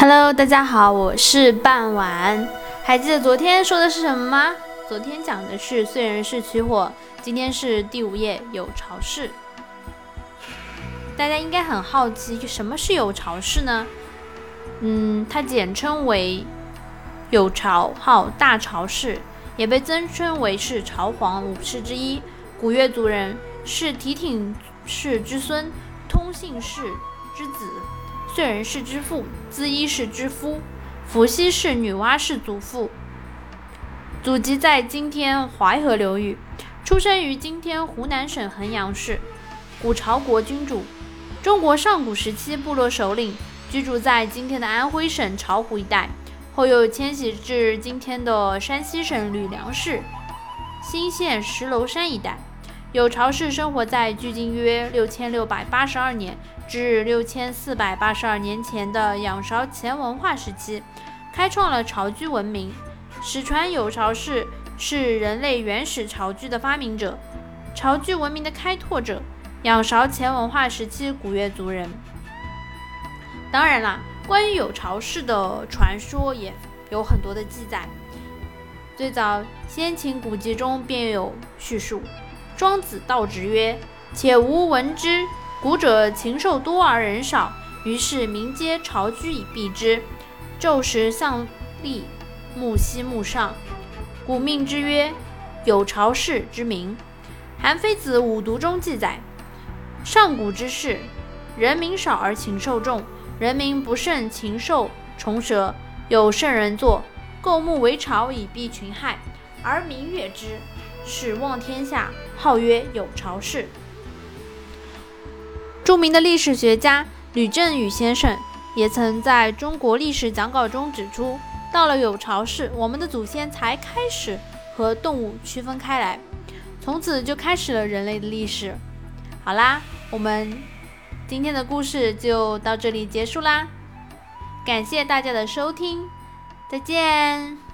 Hello，大家好，我是半晚。还记得昨天说的是什么吗？昨天讲的是燧人氏取火，今天是第五页有巢氏。大家应该很好奇，什么是有巢氏呢？嗯，它简称为有巢，号大巢氏，也被尊称为是朝皇五氏之一。古越族人，是提挺氏之孙，通信氏之子。燧人氏之父，资伊氏之夫，伏羲氏女娲氏祖父，祖籍在今天淮河流域，出生于今天湖南省衡阳市，古朝国君主，中国上古时期部落首领，居住在今天的安徽省巢湖一带，后又迁徙至今天的山西省吕梁市新县石楼山一带。有巢氏生活在距今约六千六百八十二年至六千四百八十二年前的仰韶前文化时期，开创了巢居文明。史传有巢氏是人类原始巢居的发明者，巢居文明的开拓者。仰韶前文化时期古越族人。当然啦，关于有巢氏的传说也有很多的记载，最早先秦古籍中便有叙述。庄子道直曰：“且吾闻之，古者禽兽多而人少，于是民皆巢居以避之。昼时向立，暮息暮上，古命之曰有巢氏之名。”韩非子《五毒》中记载：上古之世，人民少而禽兽众，人民不胜禽兽虫蛇，有圣人作，构木为巢以避群害，而民悦之。是望天下，号曰有巢氏。著名的历史学家吕振宇先生也曾在中国历史讲稿中指出，到了有巢氏，我们的祖先才开始和动物区分开来，从此就开始了人类的历史。好啦，我们今天的故事就到这里结束啦，感谢大家的收听，再见。